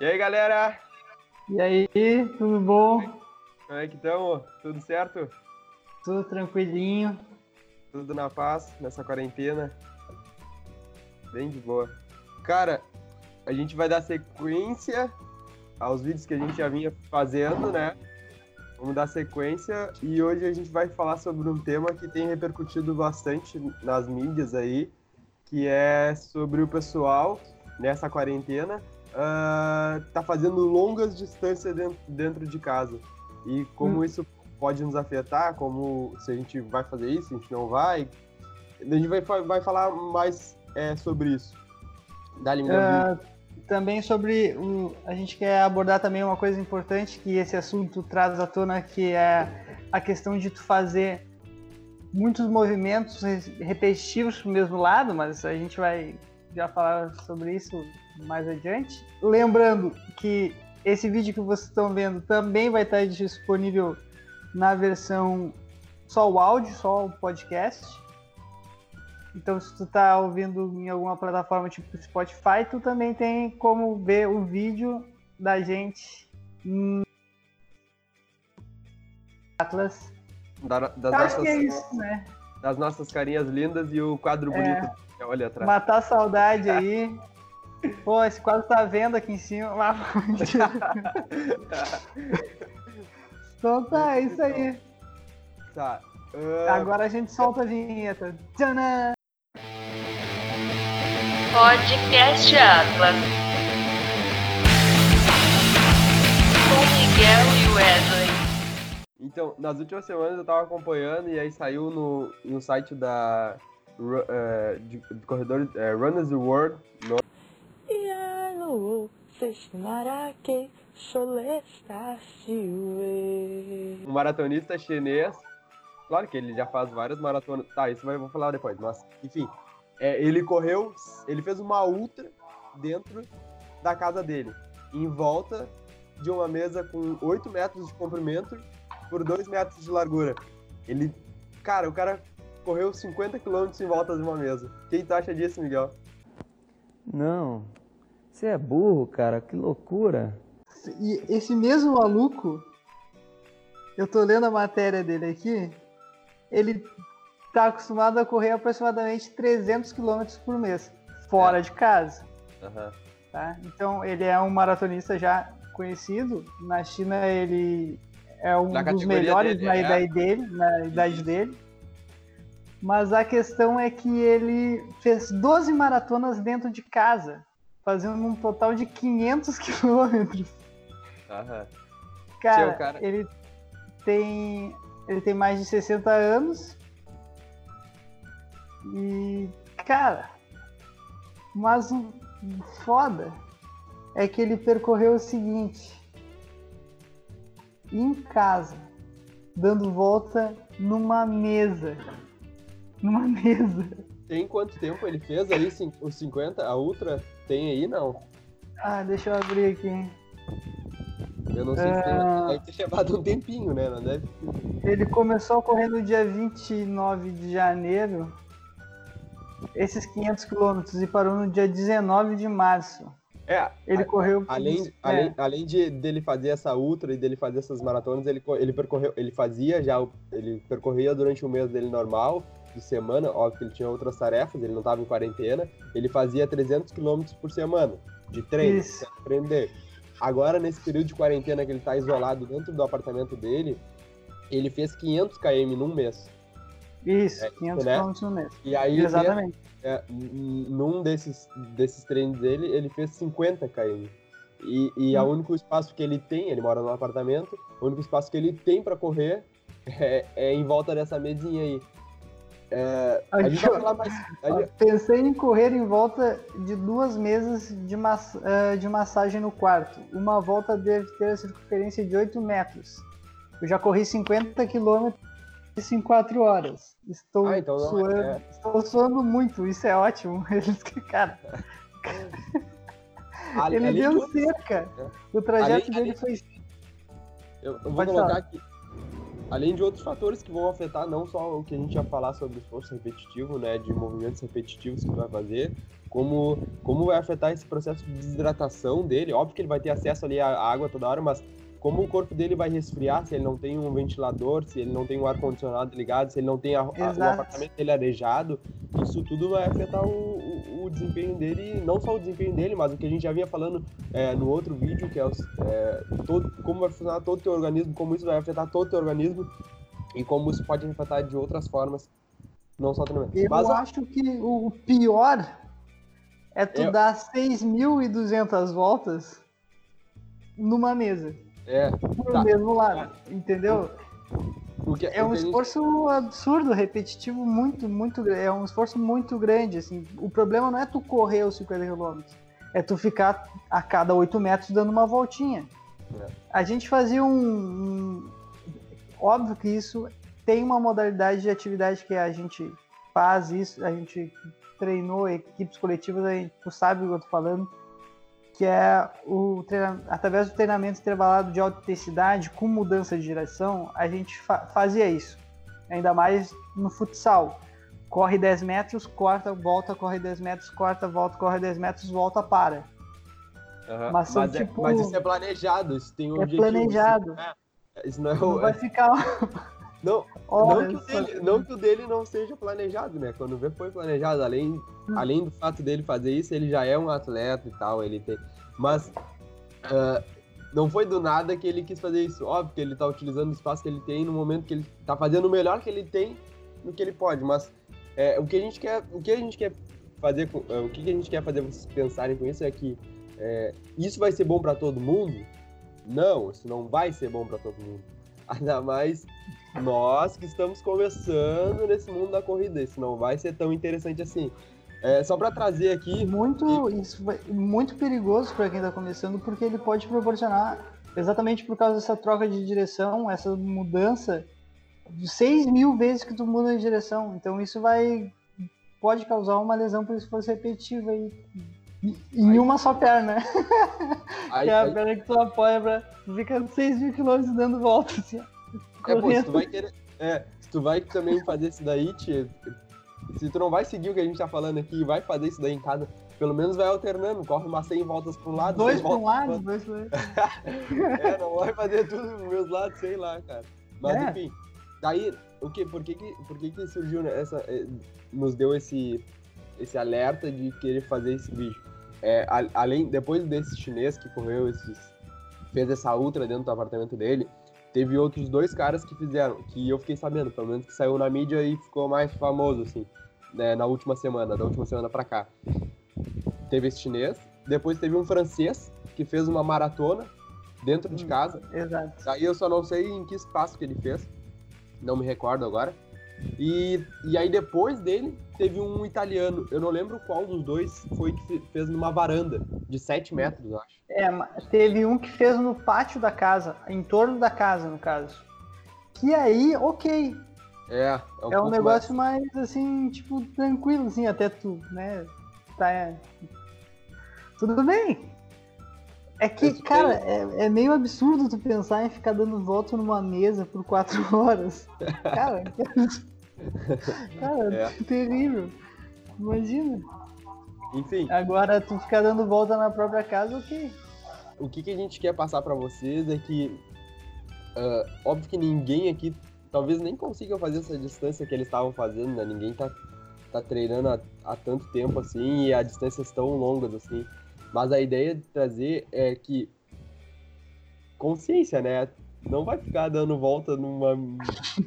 E aí, galera? E aí, tudo bom? Como é que estamos? Tudo certo? Tudo tranquilinho. Tudo na paz nessa quarentena? Bem de boa. Cara, a gente vai dar sequência aos vídeos que a gente já vinha fazendo, né? Vamos dar sequência e hoje a gente vai falar sobre um tema que tem repercutido bastante nas mídias aí, que é sobre o pessoal nessa quarentena uh, tá fazendo longas distâncias dentro, dentro de casa e como hum. isso pode nos afetar, como se a gente vai fazer isso, se a gente não vai. A gente vai, vai falar mais é, sobre isso. Dá-lhe uh, também sobre o, a gente quer abordar também uma coisa importante que esse assunto traz à tona, que é a questão de tu fazer muitos movimentos repetitivos para o mesmo lado, mas a gente vai já falar sobre isso mais adiante. Lembrando que esse vídeo que vocês estão vendo também vai estar disponível na versão só o áudio, só o podcast. Então, se tu tá ouvindo em alguma plataforma tipo Spotify, tu também tem como ver o vídeo da gente em Atlas. Da, das Acho nossas, que é isso, né? Das nossas carinhas lindas e o quadro é, bonito. Olha atrás. Matar a saudade aí. Pô, esse quadro tá vendo aqui em cima. então tá, é isso aí. Tá. Uh... Agora a gente solta a vinheta. Tcharam! Podcast Atlas. Com Miguel e Wesley. Então, nas últimas semanas eu tava acompanhando e aí saiu no, no site da uh, de, de corredor uh, Runners World. No... Um maratonista chinês. Claro que ele já faz várias maratonas. Tá, isso eu vou falar depois, mas enfim. É, ele correu, ele fez uma ultra dentro da casa dele, em volta de uma mesa com 8 metros de comprimento por 2 metros de largura. Ele, cara, o cara correu 50 km em volta de uma mesa. O que tu acha disso, Miguel? Não, você é burro, cara, que loucura. E esse mesmo maluco, eu tô lendo a matéria dele aqui, ele está acostumado a correr aproximadamente 300 km por mês, fora é. de casa. Uhum. Tá? Então, ele é um maratonista já conhecido. Na China, ele é um na dos melhores dele, na, é. idade dele, na idade Isso. dele. Mas a questão é que ele fez 12 maratonas dentro de casa, fazendo um total de 500 quilômetros. Uhum. Cara, cara, ele tem ele tem mais de 60 anos e, cara, mas o foda é que ele percorreu o seguinte: em casa, dando volta numa mesa. Numa mesa. Tem quanto tempo ele fez aí? Os 50? A Ultra? Tem aí, não? Ah, deixa eu abrir aqui. Eu não sei se tem, ah. deve ter chamado um tempinho, né? Não deve... Ele começou a correr no dia 29 de janeiro esses 500 quilômetros e parou no dia 19 de março. É, ele a, correu. Além, é. além, além de dele fazer essa ultra e dele fazer essas maratonas, ele, ele percorreu, ele fazia já, ele percorria durante o mês dele normal, de semana, óbvio que ele tinha outras tarefas, ele não estava em quarentena, ele fazia 300 quilômetros por semana de treino, para aprender. Agora, nesse período de quarentena que ele está isolado dentro do apartamento dele, ele fez 500 km num mês. Isso, é, 500 né? km no mês. E aí, Exatamente. É, num desses, desses treinos dele, ele fez 50 km. E, e hum. o único espaço que ele tem, ele mora num apartamento, o único espaço que ele tem para correr é, é, em volta dessa mesinha aí. É, a gente vai falar mais. Gente... Pensei em correr em volta de duas mesas de, mass... É, de massagem no quarto. Uma volta deve ter a circunferência de 8 metros. Eu já corri 50 quilômetros isso em quatro horas. Estou ah, então suando, é... estou suando muito, isso é ótimo. Cara, ele deu de cerca. É. O trajeto além, dele foi. Eu, eu vou Pode colocar falar. aqui. Além de outros fatores que vão afetar não só o que a gente ia falar sobre esforço repetitivo, né, de movimentos repetitivos que tu vai fazer, como, como vai afetar esse processo de desidratação dele. Óbvio que ele vai ter acesso ali à água toda hora, mas como o corpo dele vai resfriar se ele não tem um ventilador, se ele não tem um ar-condicionado ligado, se ele não tem a- a- o apartamento dele arejado, isso tudo vai afetar o, o- o desempenho dele, não só o desempenho dele, mas o que a gente já vinha falando é, no outro vídeo, que é, é, todo, como vai funcionar todo o teu organismo, como isso vai afetar todo o teu organismo e como isso pode afetar de outras formas, não só o treinamento. Eu Mas, acho que o pior é tu Eu- dar 6.200 voltas numa mesa, é, Tá. mesmo lado, entendeu? que, É o um esforço absurdo, repetitivo, muito, muito. É um esforço muito grande, assim. O problema não é tu correr os 50 km, é tu ficar a cada 8 metros dando uma voltinha. É. A gente fazia um, um- Óbvio que isso tem uma modalidade de atividade que a gente faz isso, a gente treinou equipes coletivas, a gente, tu sabe o que eu tô falando, que é o através do treinamento intervalado de alta intensidade com mudança de direção, a gente fa- fazia isso. Ainda mais no futsal. Corre 10 metros, corta, volta, corre 10 metros, corta, volta, corre 10 metros, volta, para. Aham, mas são, mas, é- tipo- mas isso é planejado, isso tem um É objetivo. planejado. Isso não é, isso não é Não o- vai ficar Não, horas. não, que o dele, não que o dele não seja planejado, né? Quando vê foi planejado, além, Hum. além do fato dele fazer isso, ele já é um atleta e tal, ele tem. Mas ah, não foi do nada que ele quis fazer isso. Óbvio que ele tá utilizando o espaço que ele tem no momento que ele tá fazendo o melhor que ele tem no que ele pode. Mas é, o que a gente quer, o que a gente quer fazer, com, ah, o que a gente quer fazer vocês pensarem com isso é que é, isso vai ser bom para todo mundo? Não, isso não vai ser bom para todo mundo. Ainda mais nós que estamos começando nesse mundo da corrida. Isso não vai ser tão interessante assim. É, só para trazer aqui, muito, isso vai- muito perigoso para quem está começando, porque ele pode proporcionar, exatamente por causa dessa troca de direção, essa mudança, de 6 mil vezes que tu muda de direção. Então isso vai. pode causar uma lesão por esforço repetitivo aí. Em uma só perna, aí, que é a aí- perna que tu apoia pra ficar 6 mil quilômetros dando volta, assim, é, pô, se tu vai querer, é, se tu vai também fazer isso daí, tia, se tu não vai seguir o que a gente tá falando aqui e vai fazer isso daí em casa, pelo menos vai alternando, corre umas 100 voltas para um lado, Dois 100 para um lado, dois pro outro. É, não vai fazer tudo dos meus lados, sei lá, cara. Mas É. enfim, daí, o que, por que que, por que que surgiu né, essa, eh, nos deu esse, esse alerta de querer fazer esse vídeo? É, a- além, depois desse chinês que correu esses, fez essa ultra dentro do apartamento dele, teve outros dois caras que fizeram, que eu fiquei sabendo, pelo menos que saiu na mídia e ficou mais famoso, assim, né, na última semana, da última semana pra cá. Teve esse chinês, depois teve um francês que fez uma maratona dentro de Hum. casa, Exato. Daí eu só não sei em que espaço que ele fez. Não me recordo agora. E, e aí depois dele teve um italiano. Eu não lembro qual dos dois foi que fe- fez numa varanda de 7 metros, eu acho. É, teve um que fez no pátio da casa, em torno da casa, no caso. Que aí, ok. É, é um, É um negócio mais, assim, tipo, tranquilo, assim, até tu, né? Tá. é. Tudo bem. É que, tu cara, é, é meio absurdo tu pensar em ficar dando volta numa mesa por quatro horas. Cara, cara, É. terrível. Imagina. Enfim, Agora tu ficar dando volta na própria casa, ok. o que, que a gente quer passar pra vocês é que. ah, óbvio que ninguém aqui talvez nem consiga fazer essa distância que eles estavam fazendo, né? Ninguém tá, tá treinando há, há tanto tempo assim e a distâncias tão longas assim. Mas a ideia de trazer é que consciência, né? Não vai ficar dando volta numa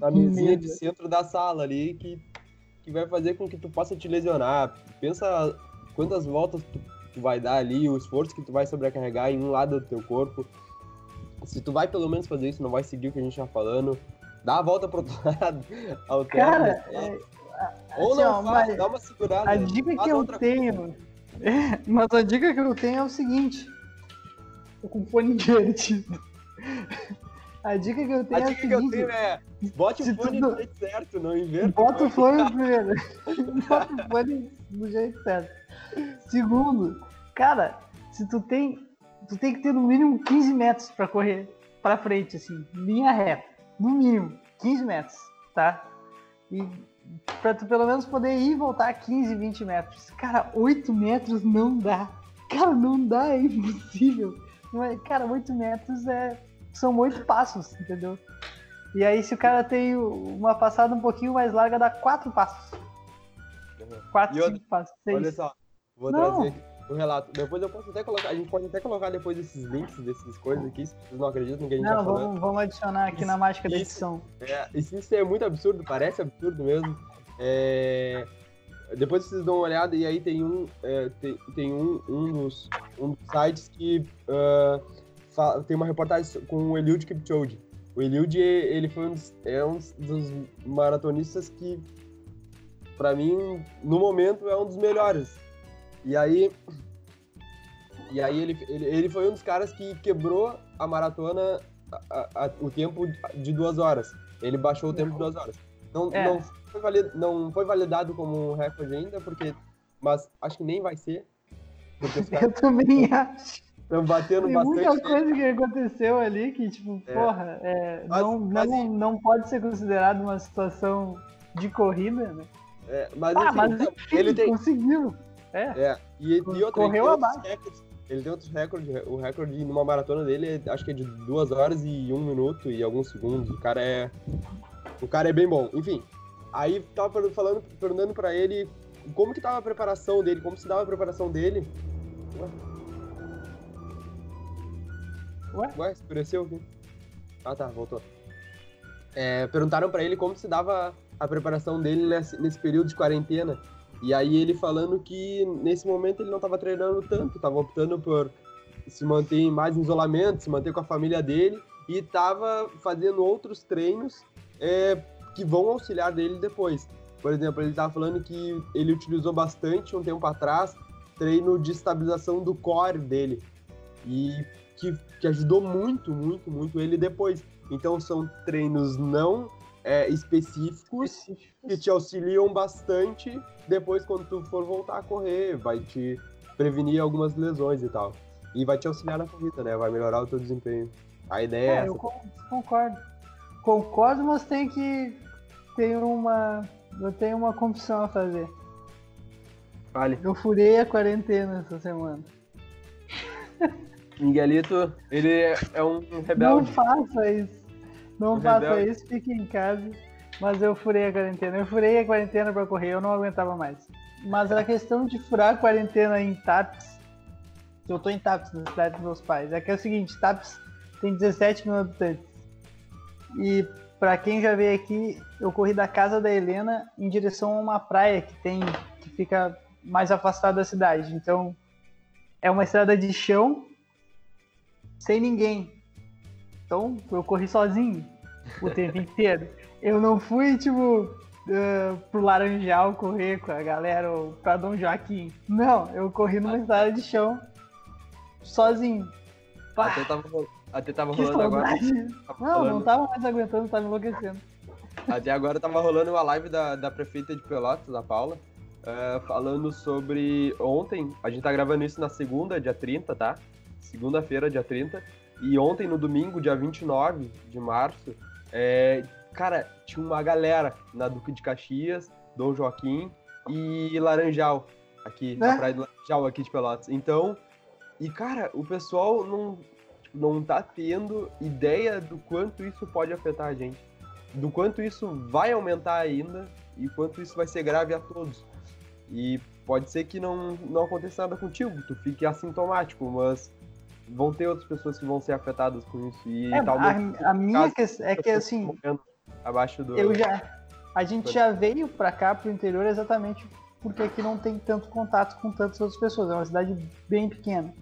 na mesinha de centro da sala ali que, que vai fazer com que tu possa te lesionar. Pensa quantas voltas tu, tu vai dar ali, o esforço que tu vai sobrecarregar em um lado do teu corpo. Se tu vai pelo menos fazer isso, não vai seguir o que a gente tá falando, dá a volta pro outro lado, alterna, Cara, lá. é, ou assim, não faz, dá uma segurada. a dica que eu tenho. Mas a dica que eu tenho é o seguinte. Tô com fone invertido. A dica que eu A tenho é dica o que eu tenho é, bote o fone do jeito certo, não inverta. Bota o fone primeiro. Bota o fone do jeito certo. Segundo, cara, se tu tem. Tu tem que ter no mínimo 15 metros pra correr pra frente, assim, linha reta. No mínimo, 15 metros, tá? E pra tu pelo menos poder ir e voltar 15, 20 metros. Cara, 8 metros não dá. Cara, não dá, é impossível. Não é- Cara, 8 metros é, são 8 passos, entendeu? E aí, se o cara tem uma passada um pouquinho mais larga, dá 4 passos. 4, E outra- 5 passos, Olha 6. só, vou Não. trazer aqui o relato. Depois eu posso até colocar, a gente pode até colocar depois esses links desses coisas aqui, se vocês não acreditam que a gente Não, tá falando. vamos, vamos adicionar aqui na mágica da Isso. edição. É, isso, isso é muito absurdo, parece absurdo mesmo. É, Depois vocês dão uma olhada e aí tem um, é, tem, tem um, um, dos, um dos sites que ah, tem uma reportagem com o Eliud Kipchoge. O Eliud, ele foi um dos, é um dos maratonistas que, pra mim, no momento, é um dos melhores. E aí, e aí ele, ele, ele foi um dos caras que quebrou a maratona a- a- o tempo de duas horas. Ele baixou o tempo de duas horas. Não, É. não, foi, valid, não foi validado como um recorde ainda, porque. Mas acho que nem vai ser. Caras Eu também acho. Estão batendo Tem bastante. muita coisa que aconteceu ali que, tipo, É. porra, é, Mas- não, mas- não, não pode ser considerado uma situação de corrida, né? É, mas, Ah, enfim, mas então, enfim, ele tem. conseguiu. É. É, e, e outra, ele Correu abaixo. recordes. Ele tem outros recordes. O recorde numa maratona dele, é- acho que é de duas horas e um minuto e alguns segundos. O cara é. O cara é bem bom. Enfim, aí tava falando, perguntando pra ele como que tava a preparação dele, como se dava a preparação dele. Ué? Ué, escureceu aqui. Ah tá, voltou. É, perguntaram pra ele como se dava a preparação dele nesse, nesse período de quarentena. E aí ele falando que nesse momento ele não estava treinando tanto, estava optando por se manter mais em isolamento, se manter com a família dele e estava fazendo outros treinos é, que vão auxiliar dele depois. Por exemplo, ele estava falando que ele utilizou bastante um tempo atrás treino de estabilização do core dele e que, que ajudou muito, muito, muito ele depois. Então são treinos não é, específicos que te auxiliam bastante depois quando tu for voltar a correr, vai te prevenir algumas lesões e tal. E vai te auxiliar na corrida, né? Vai melhorar o teu desempenho. A ideia é, É, essa. eu con- concordo. Concordo, mas tem que ter uma. Eu tenho uma confissão a fazer. Vale. Eu furei a quarentena essa semana. Miguelito, ele é é um Não rebelde. faça isso. Não Um faça rebelde. isso, fique em casa. Mas eu furei a quarentena. Eu furei a quarentena pra correr, eu não aguentava mais. Mas a questão de furar a quarentena em TAPS. Eu tô em TAPS, na cidade dos meus pais. É que é o seguinte, TAPS tem 17 mil habitantes. E pra quem já veio aqui, eu corri da casa da Helena em direção a uma praia que tem. que fica mais afastada da cidade. Então é uma estrada de chão sem ninguém. Então, eu corri sozinho o tempo inteiro. Eu não fui, tipo, eh, pro Laranjal correr com a galera ou pra Dom Joaquim. Não, eu corri numa estrada de chão sozinho. Pá, Até tava, até tava rolando agora. saudade. tava Não, não tava mais aguentando, tava enlouquecendo. Até agora tava rolando uma live da, da prefeita de Pelotas, a Paula, eh, falando sobre ontem. A gente tá gravando isso na segunda, dia 30, tá? Segunda-feira, dia 30. E ontem, no domingo, dia 29 de março, eh, cara, tinha uma galera na Duque de Caxias, Dom Joaquim e Laranjal, aqui, na É? praia do Laranjal, aqui de Pelotas. Então, e cara, o pessoal não, não tá tendo ideia do quanto isso pode afetar a gente do quanto isso vai aumentar ainda e quanto isso vai ser grave a todos. E pode ser que não, não aconteça nada contigo, tu fique assintomático, mas vão ter outras pessoas que vão ser afetadas com isso. E É, talvez a, a minha questão é que pessoas assim, abaixo do. eu já. A gente já veio pra cá, pro interior, exatamente porque aqui não tem tanto contato com tantas outras pessoas. É uma cidade bem pequena.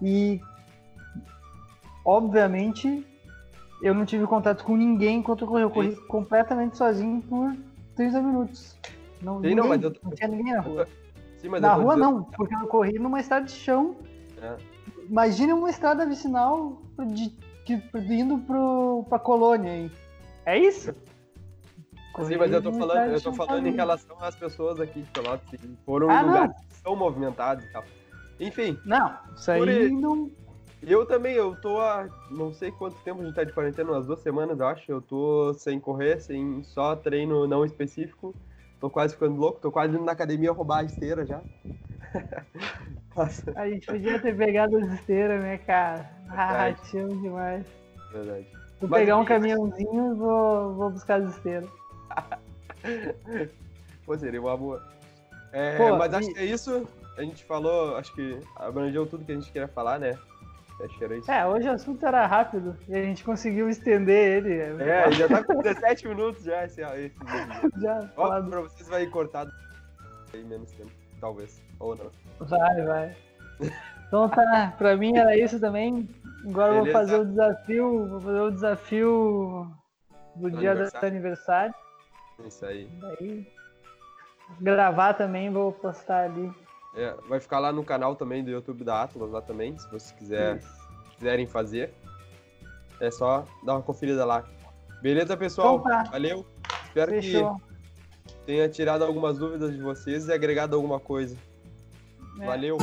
E, obviamente, eu não tive contato com ninguém enquanto eu corri. Eu corri completamente sozinho por 30 minutos. Não, Sim, ninguém, não, mas eu- não tinha ninguém na rua. Sim, na tô rua não, porque eu corri numa estrada de chão. É. Imagina uma estrada vicinal de, que, indo pro, pra colônia aí. É isso? Sim, mas eu tô falando, eu de tô falando em relação às pessoas aqui de Pelotas que foram Ah, em lugares que são movimentados e tal. Enfim, Não, isso aí não. Eu também, eu tô há não sei quanto tempo a gente tá de quarentena, umas duas semanas, eu acho. Eu tô sem correr, sem só treino não específico. tô quase ficando louco, tô quase indo na academia roubar a esteira já. Nossa, A gente podia ter pegado as esteiras, né, cara? Ah, ratinho demais. verdade. Vou Mas pegar um caminhãozinho e vou, vou buscar as esteiras. Pô, seria uma boa. É, Pô, mas acho e- que é isso. A gente falou, acho que abrangeu tudo que a gente queria falar, né? Acho que era isso. É, hoje o assunto era rápido e a gente conseguiu estender ele. É, já tá com 17 minutos já esse, esse vídeo. Já Ó, pra vocês vai cortar aí menos tempo, talvez. Ou não. Vai, vai. Então tá, pra mim era isso também. Agora eu vou fazer o desafio, vou fazer o desafio do Do dia do aniversário. aniversário. Isso aí. Daí gravar também, vou postar ali. É, vai ficar lá no canal também do YouTube da Atlas, lá também, se vocês quiser, quiserem fazer. É só dar uma conferida lá. Beleza, pessoal? Então tá. Valeu. Espero Fechou. que tenha tirado algumas dúvidas de vocês e agregado alguma coisa. É. Valeu.